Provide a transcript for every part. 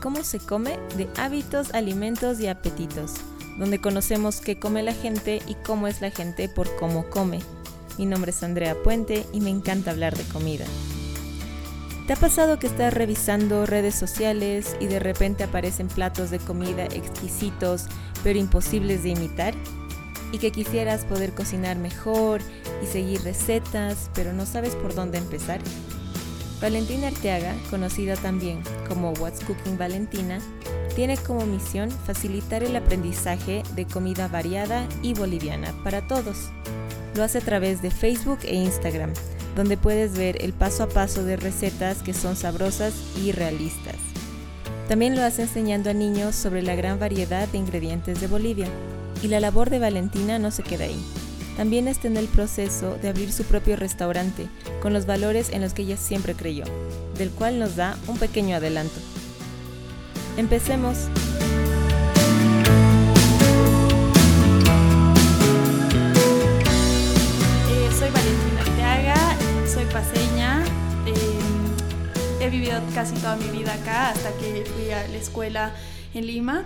Cómo se come de hábitos, alimentos y apetitos, donde conocemos qué come la gente y cómo es la gente por cómo come. Mi nombre es Andrea Puente y me encanta hablar de comida. ¿Te ha pasado que estás revisando redes sociales y de repente aparecen platos de comida exquisitos pero imposibles de imitar? ¿Y que quisieras poder cocinar mejor y seguir recetas pero no sabes por dónde empezar? Valentina Arteaga, conocida también como What's Cooking Valentina, tiene como misión facilitar el aprendizaje de comida variada y boliviana para todos. Lo hace a través de Facebook e Instagram, donde puedes ver el paso a paso de recetas que son sabrosas y realistas. También lo hace enseñando a niños sobre la gran variedad de ingredientes de Bolivia. Y la labor de Valentina no se queda ahí también está en el proceso de abrir su propio restaurante, con los valores en los que ella siempre creyó, del cual nos da un pequeño adelanto. Empecemos. Eh, soy Valentina Arteaga, soy paseña. Eh, he vivido casi toda mi vida acá hasta que fui a la escuela en Lima,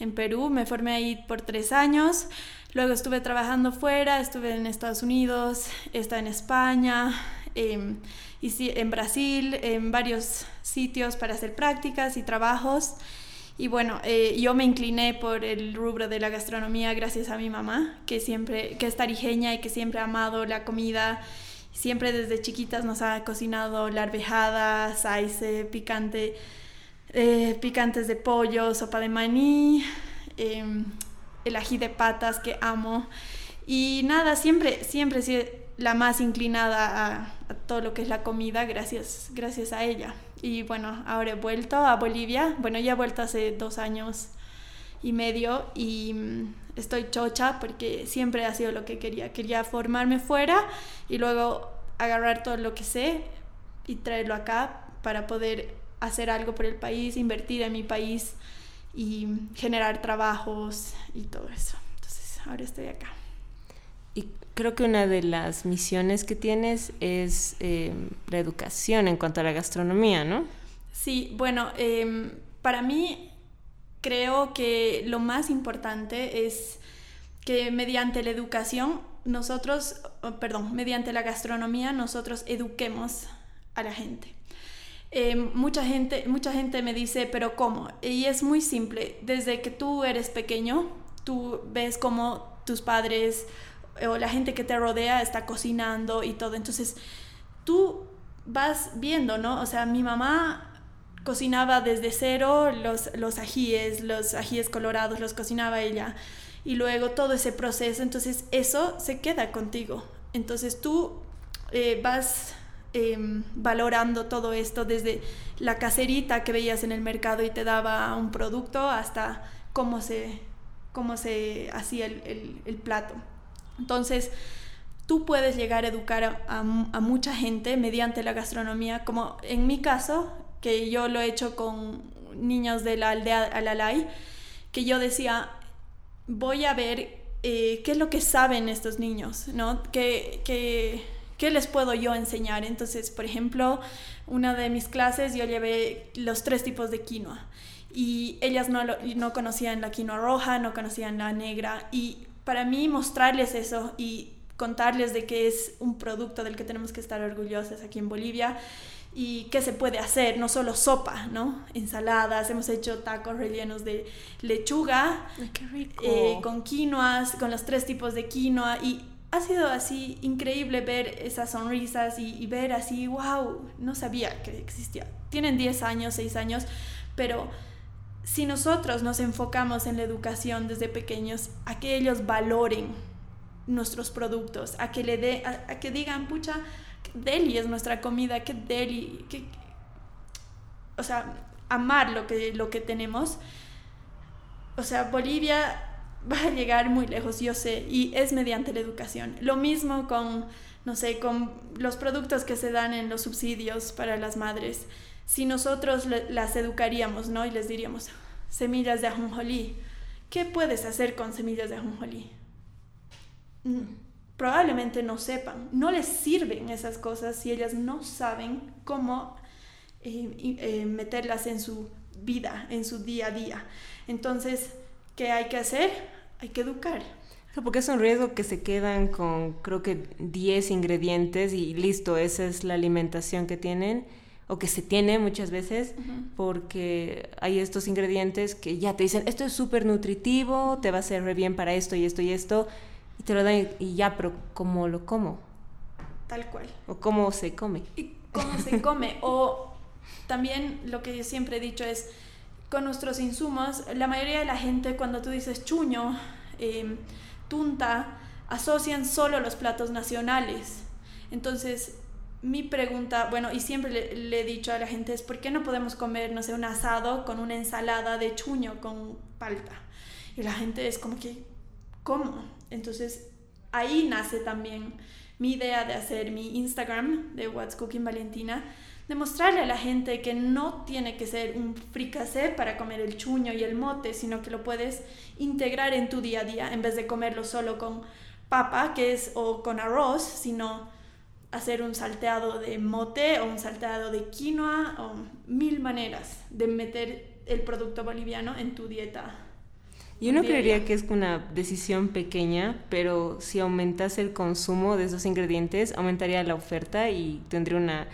en Perú. Me formé ahí por tres años. Luego estuve trabajando fuera, estuve en Estados Unidos, estaba en España, em, y en Brasil, en varios sitios para hacer prácticas y trabajos. Y bueno, eh, yo me incliné por el rubro de la gastronomía gracias a mi mamá, que siempre, que es tarijeña y que siempre ha amado la comida. Siempre desde chiquitas nos ha cocinado la arvejada, saice, picante, eh, picantes de pollo, sopa de maní. El ají de patas que amo. Y nada, siempre, siempre he la más inclinada a, todo lo que es la comida gracias, gracias a ella. Y bueno, ahora he vuelto a Bolivia. Bueno, ya he vuelto hace dos años y medio y mm, estoy chocha porque siempre ha sido lo que quería. Quería formarme fuera y luego agarrar todo lo que sé y traerlo acá para poder hacer algo por el país, invertir en mi país y generar trabajos y todo eso. Entonces, ahora estoy acá. Y creo que una de las misiones que tienes es em, la educación en cuanto a la gastronomía, ¿no? Sí, bueno, em, para mí creo que lo más importante es que mediante la educación nosotros, perdón, mediante la gastronomía nosotros eduquemos a la gente. Eh, mucha, gente, mucha gente me dice, pero ¿cómo? Y es muy simple. Desde que tú eres pequeño, tú ves cómo tus padres o la gente que te rodea está cocinando y todo. Entonces, tú vas viendo, ¿no? O sea, mi mamá cocinaba desde cero los, los ajíes, los ajíes colorados, los cocinaba ella. Y luego todo ese proceso, entonces eso se queda contigo. Entonces tú eh, vas Em, valorando todo esto, desde la caserita que veías en el mercado y te daba un producto hasta cómo se, cómo se hacía el, plato. Entonces, tú puedes llegar a educar a, mucha gente mediante la gastronomía, como en mi caso, que yo lo he hecho con niños de la aldea Alalay, que yo decía, voy a ver eh, qué es lo que saben estos niños, ¿no? Que, que ¿qué les puedo yo enseñar? Entonces, por ejemplo, una de mis clases yo llevé los tres tipos de quinoa y ellas no, no conocían la quinoa roja, no conocían la negra y para mí mostrarles eso y contarles de que es un producto del que tenemos que estar orgullosas aquí en Bolivia y qué se puede hacer, no solo sopa, ¿no? Ensaladas, hemos hecho tacos rellenos de lechuga, eh, con quinoas, con los tres tipos de quinoa y ha sido así increíble ver esas sonrisas y, ver así, wow, no sabía que existía. Tienen 10 años, 6 años, pero si nosotros nos enfocamos en la educación desde pequeños, a que ellos valoren nuestros productos, a que le dé, a, que digan, pucha, deli es nuestra comida, que deli, que, o sea, amar lo que, lo que tenemos. O sea, Bolivia va a llegar muy lejos, yo sé, y es mediante la educación. Lo mismo con, no sé, con los productos que se dan en los subsidios para las madres. Si nosotros las educaríamos, ¿no? Y les diríamos, semillas de ajonjolí, ¿qué puedes hacer con semillas de ajonjolí? Mm, probablemente no sepan, no les sirven esas cosas si ellas no saben cómo eh, eh, meterlas en su vida, en su día a día. Entonces, ¿qué hay que hacer? Hay que educar. Porque es un riesgo que se quedan con, creo que 10 ingredientes y listo, esa es la alimentación que tienen o que se tiene muchas veces, porque hay estos ingredientes que ya te dicen, esto es súper nutritivo, te va a hacer re bien para esto y esto y esto, y te lo dan y ya, pero ¿cómo lo como? Tal cual. O cómo se come. Y cómo se come. o también lo que yo siempre he dicho es, con nuestros insumos, la mayoría de la gente cuando tú dices chuño, em, tunta, asocian solo los platos nacionales. Entonces, mi pregunta, bueno, y siempre le, he dicho a la gente es, ¿por qué no podemos comer, no sé, un asado con una ensalada de chuño con palta? Y la gente es como que, ¿cómo? Entonces, ahí nace también mi idea de hacer mi Instagram de What's Cooking Valentina, demostrarle a la gente que no tiene que ser un fricasé para comer el chuño y el mote, sino que lo puedes integrar en tu día a día en vez de comerlo solo con papa, que es o con arroz, sino hacer un salteado de mote o un salteado de quinoa o mil maneras de meter el producto boliviano en tu dieta yo no creería que es una decisión pequeña, pero si aumentas el consumo de esos ingredientes, aumentaría la oferta y tendría una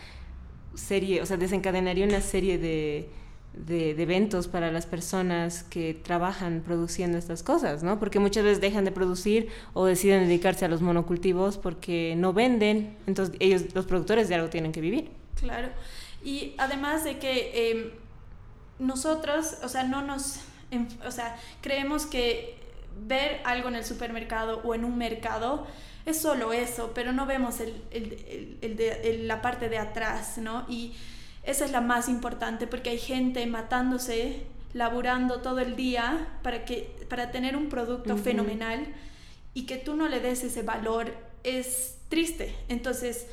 serie, o sea, desencadenaría una serie de, de, eventos para las personas que trabajan produciendo estas cosas, ¿no? Porque muchas veces dejan de producir o deciden dedicarse a los monocultivos porque no venden, entonces ellos, los productores de algo tienen que vivir. Claro, y además de que em, nosotros, o sea, no nos o sea, creemos que ver algo en el supermercado o en un mercado es solo eso, pero no vemos el, el, el, la parte de atrás, ¿no? Y esa es la más importante porque hay gente matándose, laburando todo el día para, que, para tener un producto fenomenal y que tú no le des ese valor es triste. Entonces,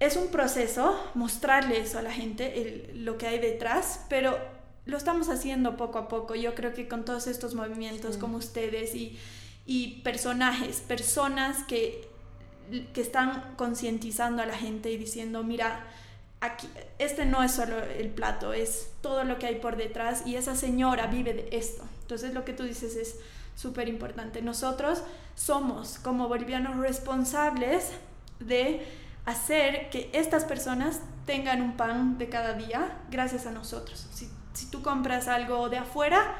es un proceso mostrarle eso a la gente, lo que hay detrás, pero lo estamos haciendo poco a poco. Yo creo que con todos estos movimientos como ustedes y, y personajes, personas que, que están concientizando a la gente y diciendo, mira, aquí, este no es solo el plato, es todo lo que hay por detrás y esa señora vive de esto. Entonces lo que tú dices es súper importante. Nosotros somos como bolivianos responsables de hacer que estas personas tengan un pan de cada día gracias a nosotros si tú compras algo de afuera,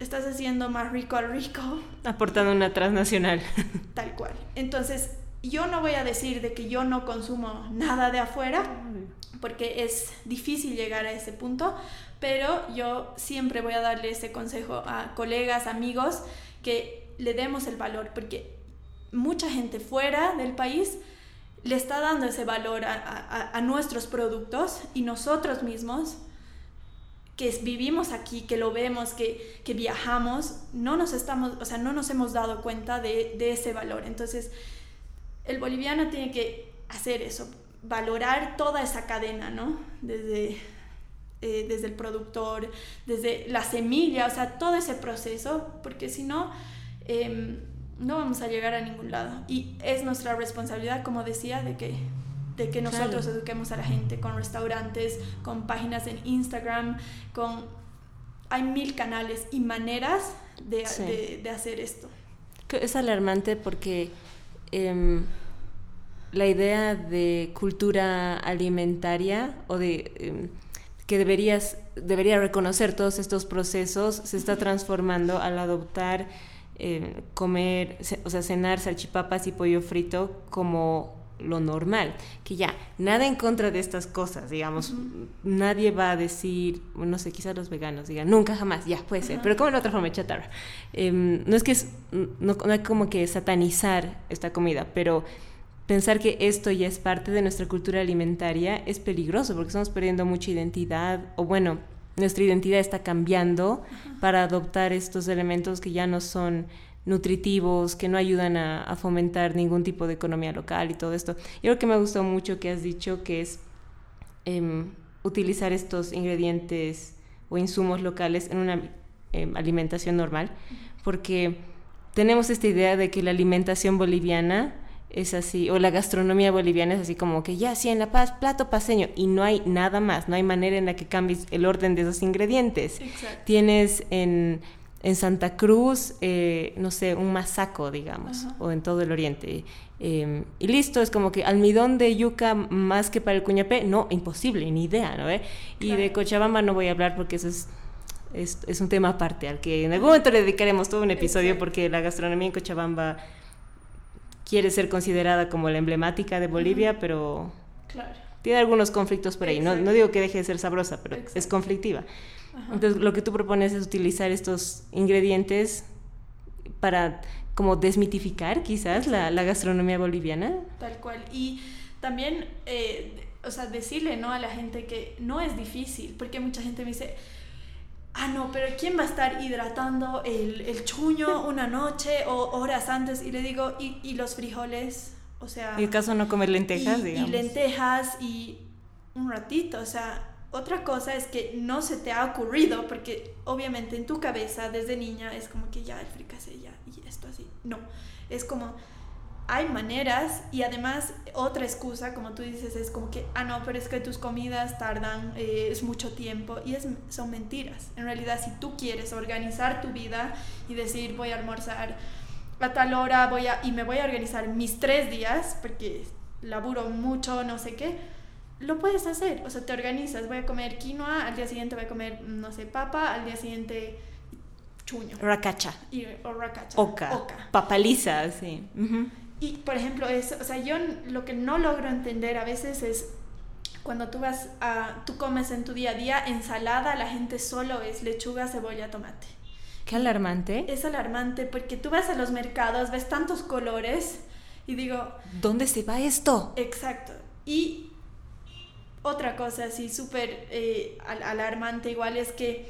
estás haciendo más rico al rico. Aportando una transnacional. Tal cual. Entonces, yo no voy a decir de que yo no consumo nada de afuera, porque es difícil llegar a ese punto, pero yo siempre voy a darle ese consejo a colegas, amigos, que le demos el valor, porque mucha gente fuera del país le está dando ese valor a, a nuestros productos y nosotros mismos que vivimos aquí, que lo vemos, que, que, viajamos, no nos estamos, o sea, no nos hemos dado cuenta de, de, ese valor. Entonces, el boliviano tiene que hacer eso, valorar toda esa cadena, ¿no? Desde, eh, desde el productor, desde la semilla, o sea, todo ese proceso, porque si no, em, no vamos a llegar a ningún lado. Y es nuestra responsabilidad, como decía, de que de que nosotros eduquemos a la gente con restaurantes, con páginas en Instagram, con... Hay mil canales y maneras de, de, hacer esto. Es alarmante porque em, la idea de cultura alimentaria o de em, que deberías, debería reconocer todos estos procesos se está transformando al adoptar em, comer, o sea, cenar salchipapas y pollo frito como lo normal, que ya, nada en contra de estas cosas, digamos, nadie va a decir, no sé, quizás los veganos digan, nunca jamás, ya, puede ser, pero como en otra forma chatarra. Em, no es que, no, hay como que satanizar esta comida, pero pensar que esto ya es parte de nuestra cultura alimentaria es peligroso porque estamos perdiendo mucha identidad, o bueno, nuestra identidad está cambiando para adoptar estos elementos que ya no son nutritivos, que no ayudan a, fomentar ningún tipo de economía local y todo esto. Y algo que me ha gustado mucho que has dicho que es em, utilizar estos ingredientes o insumos locales en una em, alimentación normal, porque tenemos esta idea de que la alimentación boliviana es así, o la gastronomía boliviana es así como que ya, sí, en La Paz, plato paseño, y no hay nada más, no hay manera en la que cambies el orden de esos ingredientes. Tienes en, en, Santa Cruz, eh, no sé, un masaco, digamos, o en todo el oriente. Em, y listo, es como que almidón de yuca más que para el cuñapé, no, imposible, ni idea, ¿no? Y de Cochabamba no voy a hablar porque eso es es, un tema aparte al que en algún momento le dedicaremos todo un episodio porque la gastronomía en Cochabamba quiere ser considerada como la emblemática de Bolivia, pero tiene algunos conflictos por ahí. No, no, digo que deje de ser sabrosa, pero es conflictiva. Entonces, lo que tú propones es utilizar estos ingredientes para como desmitificar quizás la, la gastronomía boliviana. Tal cual. Y también, eh, o sea, decirle ¿no? a la gente que no es difícil, porque mucha gente me dice, ah, no, pero ¿quién va a estar hidratando el, el chuño una noche o horas antes? Y le digo, ¿y, y los frijoles? O sea... ¿Y el caso no comer lentejas, digamos? Y lentejas y un ratito, o sea, otra cosa es que no se te ha ocurrido, porque obviamente en tu cabeza desde niña es como que ya el fricase ya y esto así. No, es como hay maneras y además otra excusa, como tú dices, es como que, ah, no, pero es que tus comidas tardan, eh, es mucho tiempo y es, son mentiras. En realidad, si tú quieres organizar tu vida y decir, voy a almorzar a tal hora voy a, y me voy a organizar mis tres días, porque laburo mucho, no sé qué, lo puedes hacer. O sea, te organizas, voy a comer quinoa, al día siguiente voy a comer, no sé, papa, al día siguiente chuño. Racacha. Y, o racacha. Oca. Oca. Papaliza, sí. Y, por ejemplo, es, o sea, yo lo que no logro entender a veces es cuando tú vas a, tú comes en tu día a día ensalada, la gente solo es lechuga, cebolla, tomate. Qué alarmante. Es alarmante porque tú vas a los mercados, ves tantos colores y digo... ¿Dónde se va esto? Exacto. Y otra cosa así súper eh, alarmante igual es que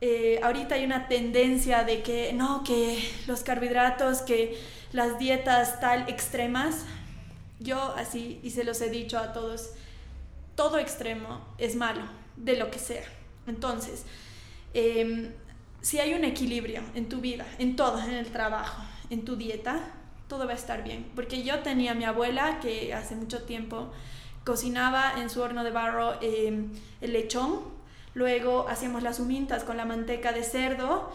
eh, ahorita hay una tendencia de que no, que los carbohidratos, que las dietas tal extremas, yo así, y se los he dicho a todos, todo extremo es malo, de lo que sea. Entonces, em, si hay un equilibrio en tu vida, en todo, en el trabajo, en tu dieta, todo va a estar bien. Porque yo tenía a mi abuela que hace mucho tiempo cocinaba en su horno de barro em, el lechón, luego hacíamos las humintas con la manteca de cerdo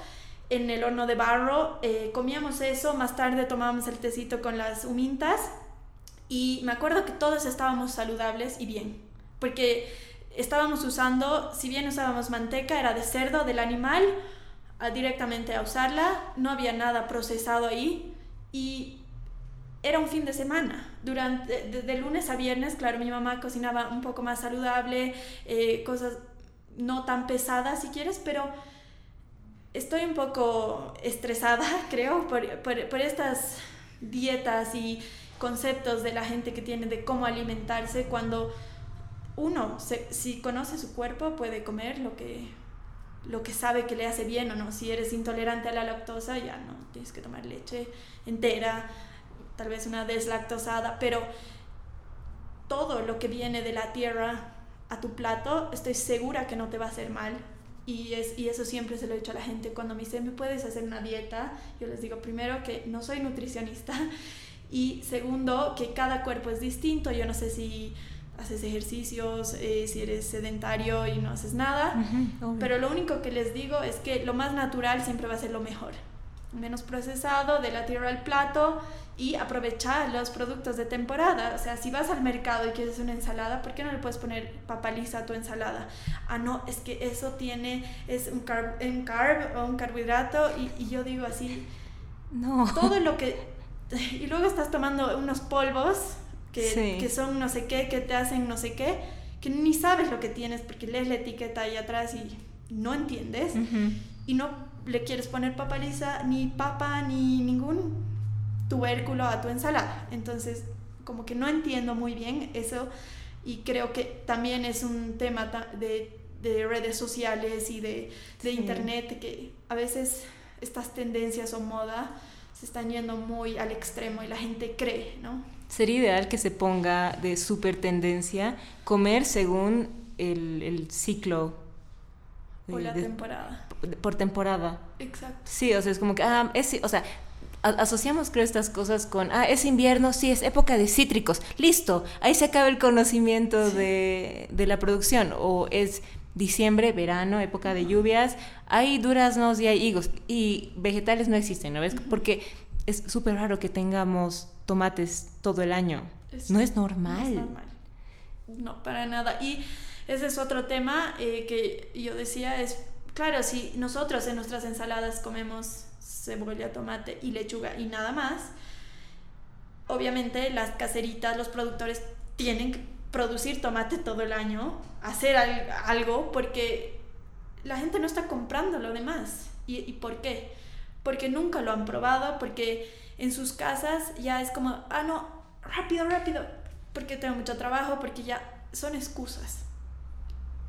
en el horno de barro, eh, comíamos eso, más tarde tomábamos el tecito con las humintas. Y me acuerdo que todos estábamos saludables y bien, porque estábamos usando, si bien usábamos manteca, era de cerdo, del animal, directamente a usarla, no había nada procesado ahí. Y era un fin de semana. Durante, de, lunes a viernes, claro, mi mamá cocinaba un poco más saludable, eh, cosas no tan pesadas si quieres, pero estoy un poco estresada, creo, por, por, estas dietas y conceptos de la gente que tiene de cómo alimentarse cuando uno, si conoce su cuerpo, puede comer lo que, lo que sabe que le hace bien o no. Si eres intolerante a la lactosa, ya no, tienes que tomar leche entera, tal vez una deslactosada, pero todo lo que viene de la tierra a tu plato, estoy segura que no te va a hacer mal y, es, y eso siempre se lo he dicho a la gente. Cuando me dicen, ¿me puedes hacer una dieta? Yo les digo, primero, que no soy nutricionista. Y segundo, que cada cuerpo es distinto. Yo no sé si haces ejercicios, eh, si eres sedentario y no haces nada. pero lo único que les digo es que lo más natural siempre va a ser lo mejor. Menos procesado, de la tierra al plato y aprovechar los productos de temporada. O sea, si vas al mercado y quieres una ensalada, ¿por qué no le puedes poner papaliza a tu ensalada? Ah, no, es que eso tiene, es un carb, un carb o un carbohidrato y, y yo digo así, no. Todo lo que... Y luego estás tomando unos polvos que, que son no sé qué, que te hacen no sé qué, que ni sabes lo que tienes porque lees la etiqueta ahí atrás y no entiendes. Y no le quieres poner papaliza, ni papa, ni ningún tubérculo a tu ensalada. Entonces, como que no entiendo muy bien eso y creo que también es un tema de, de redes sociales y de, de internet que a veces estas tendencias o moda se están yendo muy al extremo y la gente cree, ¿no? Sería ideal que se ponga de super tendencia comer según el, el ciclo. O la temporada. Por temporada. Exacto. Sí, o sea, es como que, ah, es, o sea, asociamos, creo, estas cosas con, ah, es invierno, sí, es época de cítricos, listo, ahí se acaba el conocimiento de, de, la producción, o es diciembre, verano, época de lluvias, hay duraznos y hay higos, y vegetales no existen, ¿no ves? Porque es súper raro que tengamos tomates todo el año, no es normal. No es normal, no, para nada, y ese es otro tema eh, que yo decía, es, claro, si nosotros en nuestras ensaladas comemos cebolla, tomate y lechuga y nada más, obviamente las caseritas, los productores tienen que producir tomate todo el año, hacer algo, porque la gente no está comprando lo demás. ¿Y, ¿Y por qué? Porque nunca lo han probado, porque en sus casas ya es como, ah, no, rápido, rápido, porque tengo mucho trabajo, porque ya son excusas.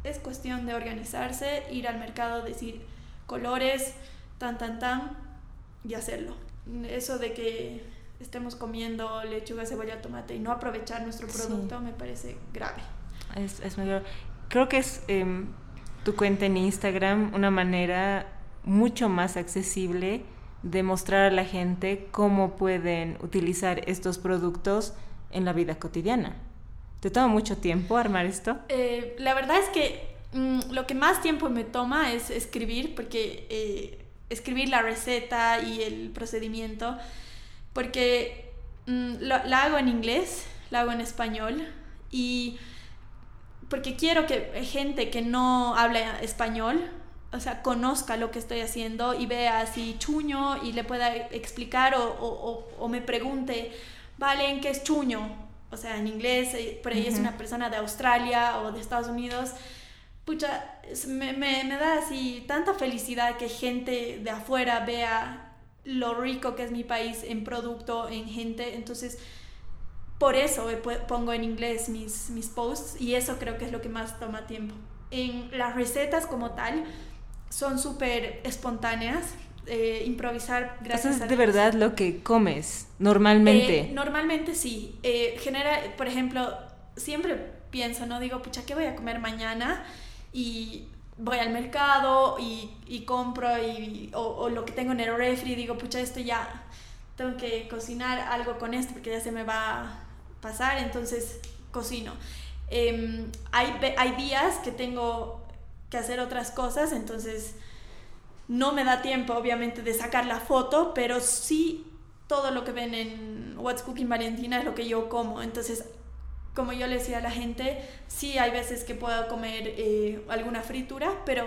Es cuestión de organizarse, ir al mercado, decir colores, tan, tan, tan, y hacerlo. Eso de que estemos comiendo lechuga, cebolla, tomate y no aprovechar nuestro producto me parece grave. Es, es mejor. Creo que es em, tu cuenta en Instagram una manera mucho más accesible de mostrar a la gente cómo pueden utilizar estos productos en la vida cotidiana. ¿Te toma mucho tiempo armar esto? Eh, la verdad es que mm, lo que más tiempo me toma es escribir, porque eh, escribir la receta y el procedimiento, porque mm, la hago en inglés, la hago en español y porque quiero que gente que no habla español, o sea, conozca lo que estoy haciendo y vea así chuño y le pueda explicar o, o, o me pregunte, vale, ¿en qué es chuño? O sea, en inglés, eh, por ahí es una persona de Australia o de Estados Unidos pucha, me, me, me, da así tanta felicidad que gente de afuera vea lo rico que es mi país en producto, en gente. Entonces, por eso pongo en inglés mis, mis posts y eso creo que es lo que más toma tiempo. En las recetas como tal son súper espontáneas. Eh, improvisar gracias es de verdad lo que comes normalmente. Eh, normalmente sí. Eh, genera, por ejemplo, siempre pienso, no digo, pucha, ¿qué voy a comer mañana? y voy al mercado y, compro y, o, lo que tengo en el refri, digo, pucha, esto ya tengo que cocinar algo con esto porque ya se me va a pasar, entonces cocino. Em, hay, hay días que tengo que hacer otras cosas, entonces no me da tiempo obviamente de sacar la foto, pero sí todo lo que ven en What's Cooking Valentina es lo que yo como, entonces como yo le decía a la gente, sí hay veces que puedo comer eh, alguna fritura, pero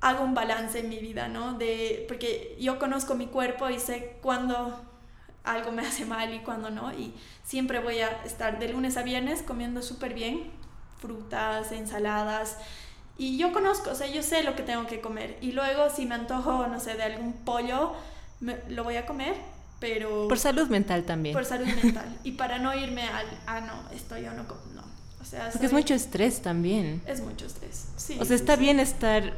hago un balance en mi vida, ¿no? De, porque yo conozco mi cuerpo y sé cuándo algo me hace mal y cuándo no, y siempre voy a estar de lunes a viernes comiendo súper bien, frutas, ensaladas, y yo conozco, o sea, yo sé lo que tengo que comer, y luego si me antojo, no sé, de algún pollo, lo voy a comer, pero... Por salud mental también. Por salud mental. y para no irme al, ah, no, esto yo no, no. O sea, Porque es mucho estrés también. Es mucho estrés, sí. O sea, está bien estar,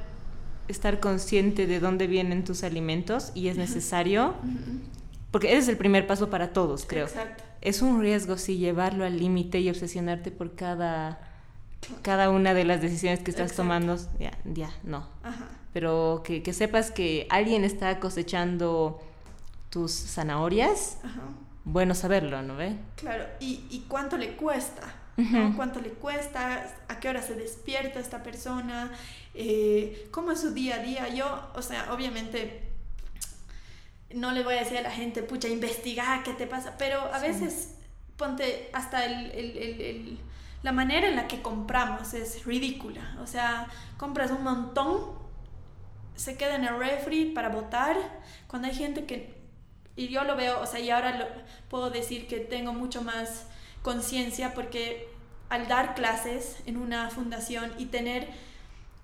estar consciente de dónde vienen tus alimentos y es necesario, porque ese es el primer paso para todos, creo. Exacto. Es un riesgo, sí, llevarlo al límite y obsesionarte por cada, cada una de las decisiones que estás tomando. Ya, ya, no. Ajá. Pero que, que sepas que alguien está cosechando tus zanahorias, bueno saberlo, ¿no ve? Claro, ¿y, cuánto le cuesta? ¿Cuánto le cuesta? ¿A qué hora se despierta esta persona? Eh, ¿Cómo es su día a día? Yo, o sea, obviamente no le voy a decir a la gente, pucha, investiga qué te pasa, pero a veces ponte hasta el, la manera en la que compramos es ridícula. O sea, compras un montón, se queda en el refri para botar, cuando hay gente que y yo lo veo, o sea, y ahora lo, puedo decir que tengo mucho más conciencia porque al dar clases en una fundación y tener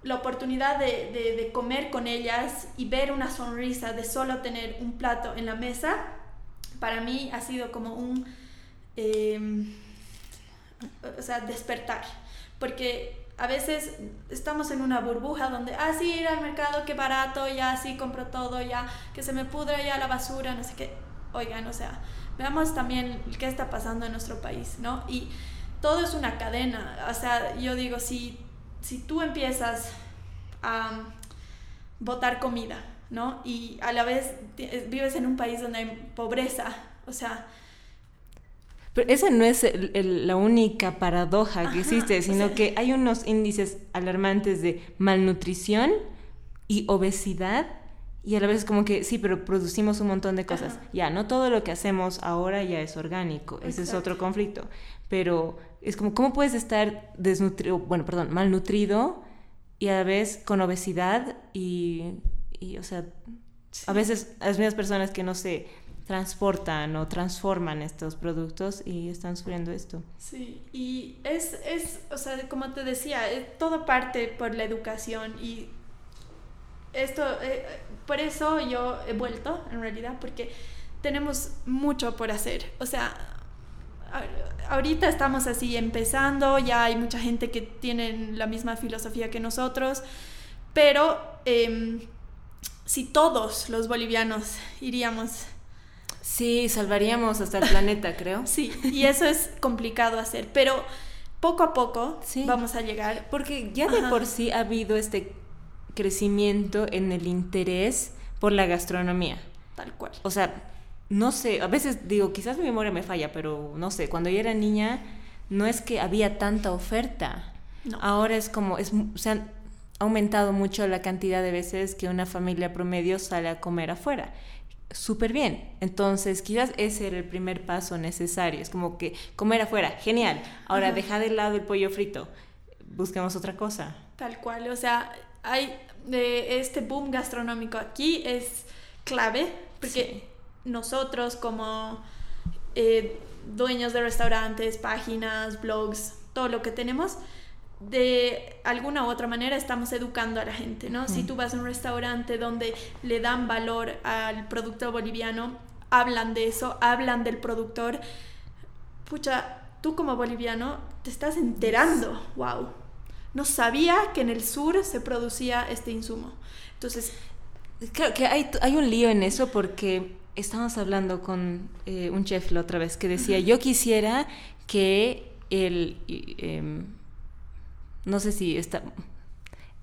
la oportunidad de, de, comer con ellas y ver una sonrisa de solo tener un plato en la mesa, para mí ha sido como un, em, o sea, despertar. Porque a veces estamos en una burbuja donde, ah, sí, ir al mercado, qué barato, ya sí, compro todo, ya, que se me pudra ya la basura, no sé qué. Oigan, o sea, veamos también qué está pasando en nuestro país, ¿no? Y todo es una cadena, o sea, yo digo, si, si tú empiezas a botar comida, ¿no? Y a la vez vives en un país donde hay pobreza, o sea... Pero esa no es la única paradoja que existe, sino que hay unos índices alarmantes de malnutrición y obesidad y a la vez como que sí, pero producimos un montón de cosas. Ya, no todo lo que hacemos ahora ya es orgánico, ese es otro conflicto, pero es como, ¿cómo puedes estar desnutrido, bueno, perdón, malnutrido y a la vez con obesidad y, y o sea, a veces las mismas personas que no se transportan o transforman estos productos y están sufriendo esto. Sí, y es, es o sea, como te decía, todo parte por la educación y esto, eh, por eso yo he vuelto, en realidad, porque tenemos mucho por hacer. O sea, ahorita estamos así empezando, ya hay mucha gente que tiene la misma filosofía que nosotros, pero em, si todos los bolivianos iríamos... Sí, salvaríamos hasta el planeta, creo. Sí, y eso es complicado hacer, pero poco a poco vamos a llegar. Porque ya de por sí ha habido este crecimiento en el interés por la gastronomía. Tal cual. O sea, no sé, a veces digo, quizás mi memoria me falla, pero no sé, cuando yo era niña no es que había tanta oferta. Ahora es como, es, se han aumentado mucho la cantidad de veces que una familia promedio sale a comer afuera. Súper bien. Entonces, quizás ese era el primer paso necesario. Es como que comer afuera, genial. Ahora, deja de lado el pollo frito. Busquemos otra cosa. Tal cual. O sea, hay de este boom gastronómico aquí es clave porque nosotros como eh, dueños de restaurantes, páginas, blogs, todo lo que tenemos, de alguna u otra manera estamos educando a la gente, ¿no? Si tú vas a un restaurante donde le dan valor al producto boliviano, hablan de eso, hablan del productor, pucha, tú como boliviano te estás enterando, wow no sabía que en el sur se producía este insumo. Entonces... Creo que hay, hay un lío en eso porque estábamos hablando con eh, un chef la otra vez que decía, yo quisiera que el... Em, no sé si está...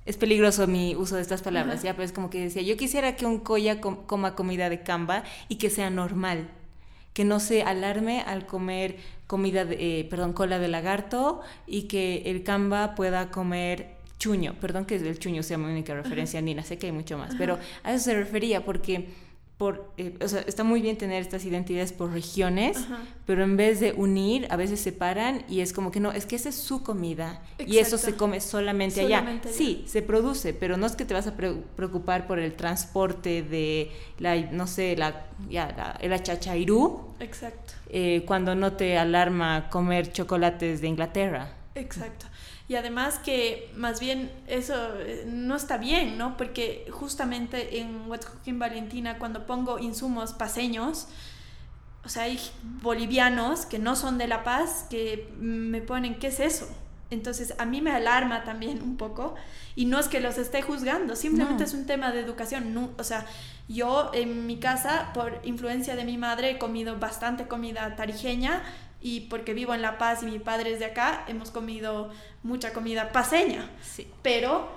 Es peligroso mi uso de estas palabras, ya, pero es como que decía, yo quisiera que un coya coma comida de camba y que sea normal que no se alarme al comer comida, de, eh, perdón, cola de lagarto y que el camba pueda comer chuño. Perdón que el chuño sea mi única referencia, Nina, sé que hay mucho más, pero a eso se refería porque por, eh, o sea, está muy bien tener estas identidades por regiones, pero en vez de unir, a veces separan y es como que no, es que esa es su comida y eso se come solamente, allá. Sí, se produce, pero no es que te vas a preocupar por el transporte de la, no sé, la, ya, la, el achachairú. Exacto. Eh, cuando no te alarma comer chocolates de Inglaterra. Exacto. Y además que más bien eso eh, no está bien, ¿no? Porque justamente en What's Cooking Valentina, cuando pongo insumos paseños, o sea, hay bolivianos que no son de La Paz que me ponen, ¿qué es eso? Entonces a mí me alarma también un poco y no es que los esté juzgando, simplemente es un tema de educación. No, o sea, yo en mi casa, por influencia de mi madre, he comido bastante comida tarijeña y porque vivo en La Paz y mi padre es de acá, hemos comido mucha comida paseña. Sí. Pero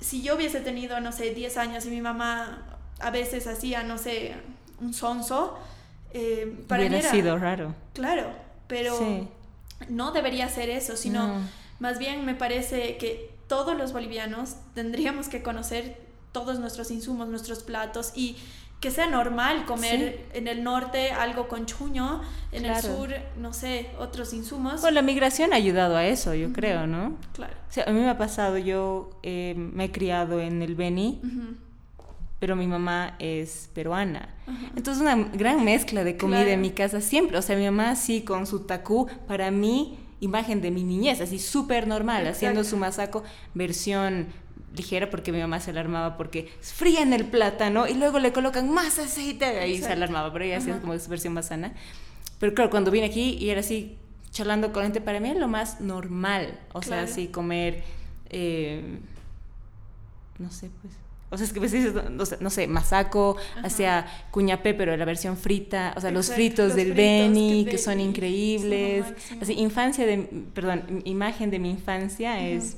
si yo hubiese tenido, no sé, 10 años y mi mamá a veces hacía, no sé, un sonso, eh, para Hubiera mí sido raro. Claro, pero no debería ser eso, sino más bien me parece que todos los bolivianos tendríamos que conocer todos nuestros insumos, nuestros platos y que sea normal comer en el norte algo con chuño, en el sur, no sé, otros insumos. Pues la migración ha ayudado a eso, yo creo, ¿no? Claro. O sea, a mí me ha pasado, yo eh, me he criado en el Beni, pero mi mamá es peruana. Entonces una gran mezcla de comida en mi casa siempre. O sea, mi mamá así con su tacú, para mí imagen de mi niñez, así súper normal, haciendo su masaco versión ligera porque mi mamá se alarmaba porque frían el plátano y luego le colocan más aceite y ahí se alarmaba, pero ella hacía como su versión más sana. Pero claro, cuando vine aquí y era así charlando con gente, para mí es lo más normal, o sea, así comer, eh, no sé, pues... O sea, es que pues, no, sé, no sé, masaco, hacia cuñapé, pero la versión frita, o sea, los fritos del Beni, que, son increíbles. así, infancia de, perdón, imagen de mi infancia es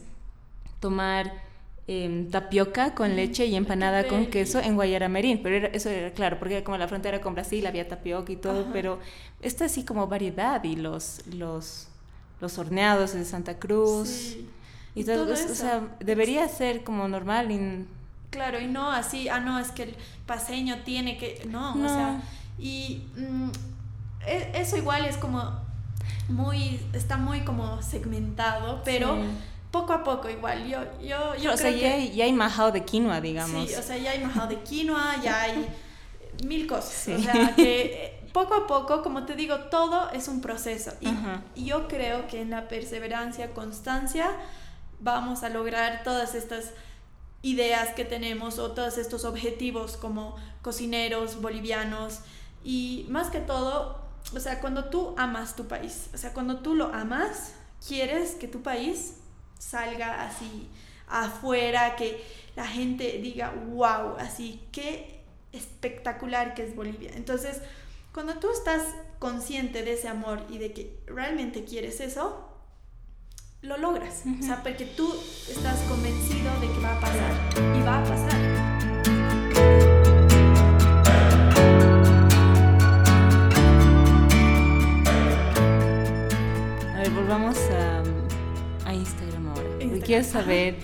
tomar em, tapioca con leche y empanada con queso en Guayaramerín, pero eso era claro, porque como la frontera con Brasil había tapioca y todo, pero esto así como variedad y los, los, los horneados de Santa Cruz. Y, todo, eso. O sea, debería ser como normal. Y... Claro, y no así, ah, no, es que el paseño tiene que, no, o sea, y mm, e, eso igual es como muy, está muy como segmentado, pero poco a poco igual. Yo, yo, yo o sea, ya, hay, ya hay majao de quinoa, digamos. Sí, o sea, ya hay majao de quinoa, ya hay mil cosas. O sea, que eh, poco a poco, como te digo, todo es un proceso. Y yo creo que en la perseverancia, constancia, vamos a lograr todas estas ideas que tenemos o todos estos objetivos como cocineros bolivianos. Y más que todo, o sea, cuando tú amas tu país, o sea, cuando tú lo amas, quieres que tu país salga así afuera, que la gente diga, wow, así, qué espectacular que es Bolivia. Entonces, cuando tú estás consciente de ese amor y de que realmente quieres eso, lo logras. O sea, porque tú estás convencido de que va a pasar y va a pasar. volvamos a, a Instagram ahora. Quiero saber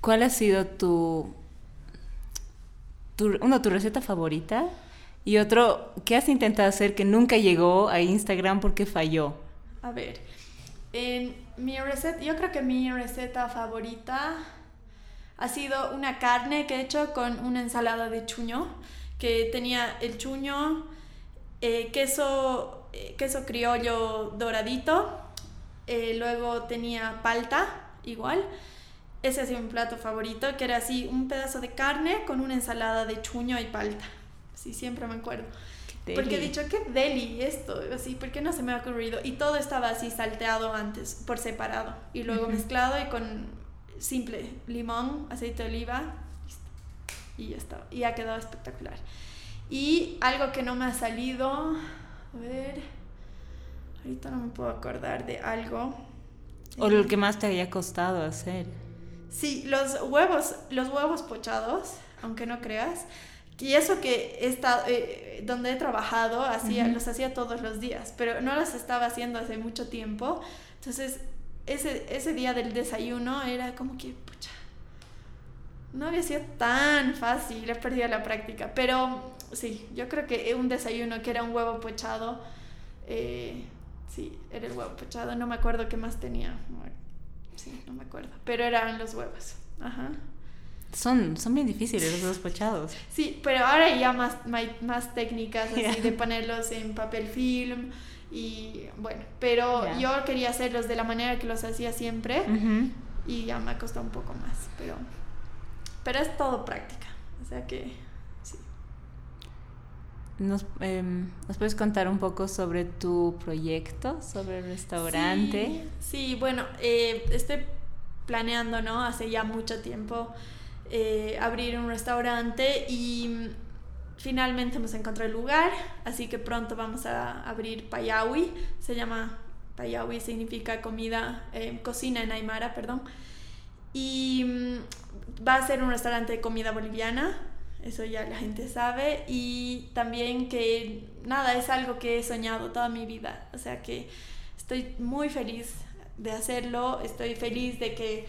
cuál ha sido tu, tu, uno, tu receta favorita y otro, ¿qué has intentado hacer que nunca llegó a Instagram porque falló? A ver, en mi receta, yo creo que mi receta favorita ha sido una carne que he hecho con una ensalada de chuño, que tenía el chuño, eh, queso, eh, queso criollo doradito, eh, luego tenía palta, igual. Ese ha sido mi plato favorito, que era así un pedazo de carne con una ensalada de chuño y palta. Sí, siempre me acuerdo. Porque he dicho, qué deli esto, así, ¿por qué no se me ha ocurrido? Y todo estaba así salteado antes, por separado. Y luego mezclado y con simple limón, aceite de oliva, y ya está. Y ha quedado espectacular. Y algo que no me ha salido, a ver, Ahorita no me puedo acordar de algo. O lo que más te había costado hacer. Sí, los huevos, los huevos pochados, aunque no creas. Y eso que he estado, eh, donde he trabajado, hacía, los hacía todos los días, pero no los estaba haciendo hace mucho tiempo. Entonces, ese, ese día del desayuno era como que, pucha, no había sido tan fácil, he perdido la práctica. Pero sí, yo creo que un desayuno que era un huevo pochado, eh, Sí, era el huevo pochado. No me acuerdo qué más tenía. Sí, no me acuerdo. Pero eran los huevos. Ajá. Son, son bien difíciles los huevos pochados. Sí, pero ahora ya más, más técnicas así de ponerlos en papel film y bueno, pero yo quería hacerlos de la manera que los hacía siempre y ya me ha costado un poco más, pero, pero es todo práctica, o sea que ¿Nos, em, ¿Nos, puedes contar un poco sobre tu proyecto, sobre el restaurante? Sí, bueno, eh, estoy planeando, ¿no? Hace ya mucho tiempo eh, abrir un restaurante y finalmente hemos encontrado el lugar, así que pronto vamos a abrir Payawi, se llama Payawi, significa comida, eh, cocina en Aymara, perdón. Y mm, va a ser un restaurante de comida boliviana, eso ya la gente sabe, y también que nada, es algo que he soñado toda mi vida, o sea que estoy muy feliz de hacerlo, estoy feliz de que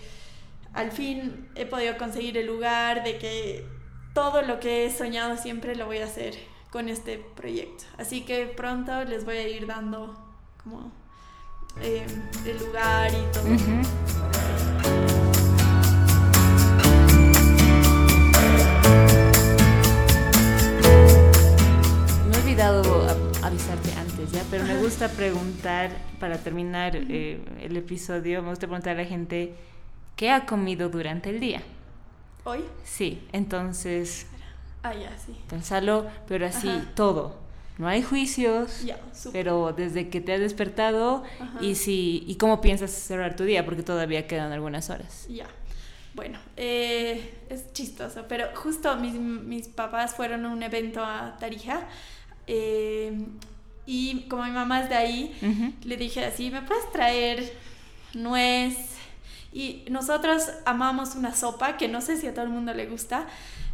al fin he podido conseguir el lugar, de que todo lo que he soñado siempre lo voy a hacer con este proyecto. Así que pronto les voy a ir dando como eh, el lugar y todo. Olvidado avisarte antes, ¿ya? Pero me gusta preguntar, para terminar eh, el episodio, me gusta preguntar a la gente qué ha comido durante el día. ¿Hoy? Sí, entonces... Ah, ya, sí. Pensalo, pero así, todo. No hay juicios, pero desde que te has despertado y si y cómo piensas cerrar tu día, porque todavía quedan algunas horas. Ya. Bueno, eh, es chistoso, pero justo mis, mis papás fueron a un evento a Tarija eh, y como mi mamá es de ahí, le dije así, ¿me puedes traer nuez Y nosotros amamos una sopa que no sé si a todo el mundo le gusta,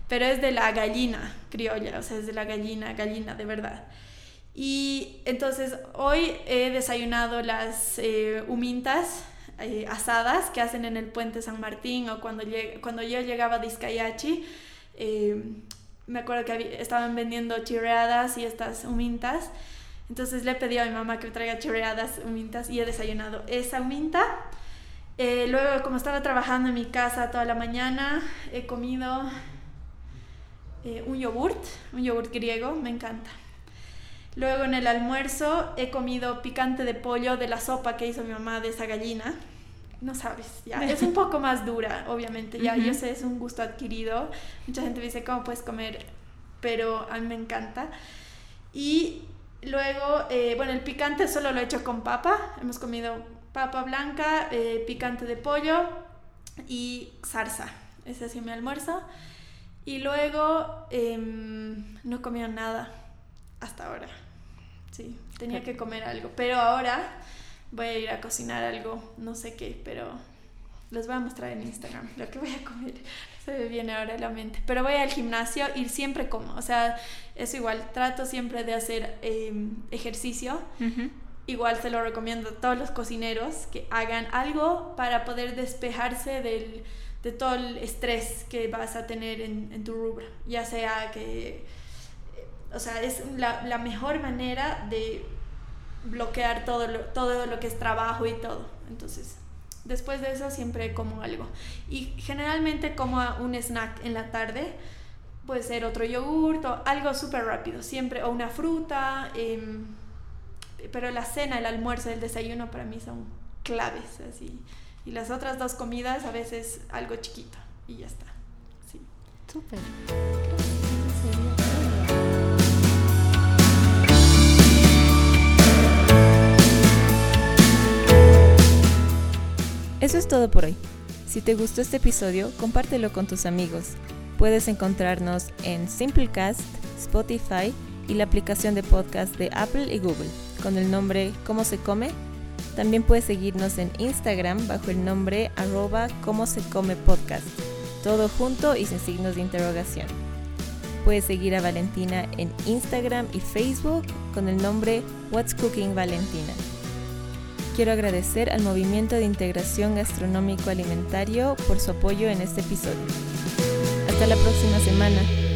pero es de la gallina criolla, o sea, es de la gallina, gallina de verdad. Y entonces hoy he desayunado las eh, humintas eh, asadas que hacen en el puente San Martín o cuando, cuando yo llegaba a Discayachi. Eh, me acuerdo que estaban vendiendo chirreadas y estas humintas. Entonces le pedí a mi mamá que me traiga chirreadas, humintas y he desayunado esa huminta. luego, como estaba trabajando en mi casa toda la mañana, he comido un yogurt, un yogurt griego, me encanta. Luego en el almuerzo he comido picante de pollo de la sopa que hizo mi mamá de esa gallina. No sabes, ya. Es un poco más dura, obviamente. Ya, yo sé, es un gusto adquirido. Mucha gente dice, ¿cómo puedes comer? Pero a mí me encanta. Y luego, eh, bueno, el picante solo lo he hecho con papa. Hemos comido papa blanca, eh, picante de pollo y zarza. Ese ha sido mi almuerzo. Y luego em, no he comido nada hasta ahora. Sí, tenía que comer algo. Pero ahora voy a ir a cocinar algo, no sé qué, pero les voy a mostrar en Instagram lo que voy a comer. Se me viene ahora a la mente. Pero voy al gimnasio y siempre como. O sea, es igual. Trato siempre de hacer em, ejercicio. Igual se lo recomiendo a todos los cocineros que hagan algo para poder despejarse del, de todo el estrés que vas a tener en, en tu rubro. Ya sea que o sea, es la, la mejor manera de bloquear todo lo, todo lo que es trabajo y todo. Entonces, después de eso siempre como algo. Y generalmente como un snack en la tarde. Puede ser otro yogurt o algo súper rápido, siempre, o una fruta. Em, pero la cena, el almuerzo, el desayuno para mí son claves. Así. Y las otras dos comidas a veces algo chiquito y ya está. Sí. Súper. Eso es todo por hoy. Si te gustó este episodio, compártelo con tus amigos. Puedes encontrarnos en Simplecast, Spotify y la aplicación de podcast de Apple y Google con el nombre ¿Cómo se come? También puedes seguirnos en Instagram bajo el nombre arroba cómo se come podcast, todo junto y sin signos de interrogación. Puedes seguir a Valentina en Instagram y Facebook con el nombre What's Cooking Valentina quiero agradecer al Movimiento de Integración Gastronómico Alimentario por su apoyo en este episodio. Hasta la próxima semana.